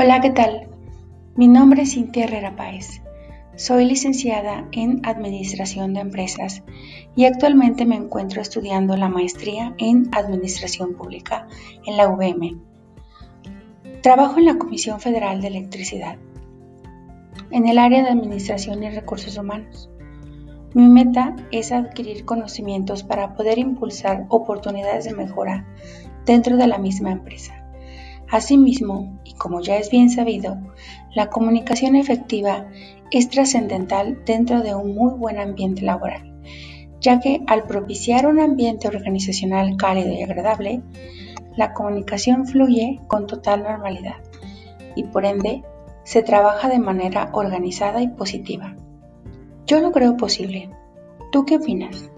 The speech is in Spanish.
Hola, ¿qué tal? Mi nombre es Cintia Herrera Páez. Soy licenciada en Administración de Empresas y actualmente me encuentro estudiando la maestría en Administración Pública en la UVM. Trabajo en la Comisión Federal de Electricidad, en el área de Administración y Recursos Humanos. Mi meta es adquirir conocimientos para poder impulsar oportunidades de mejora dentro de la misma empresa. Asimismo, y como ya es bien sabido, la comunicación efectiva es trascendental dentro de un muy buen ambiente laboral, ya que al propiciar un ambiente organizacional cálido y agradable, la comunicación fluye con total normalidad y por ende se trabaja de manera organizada y positiva. Yo lo creo posible. ¿Tú qué opinas?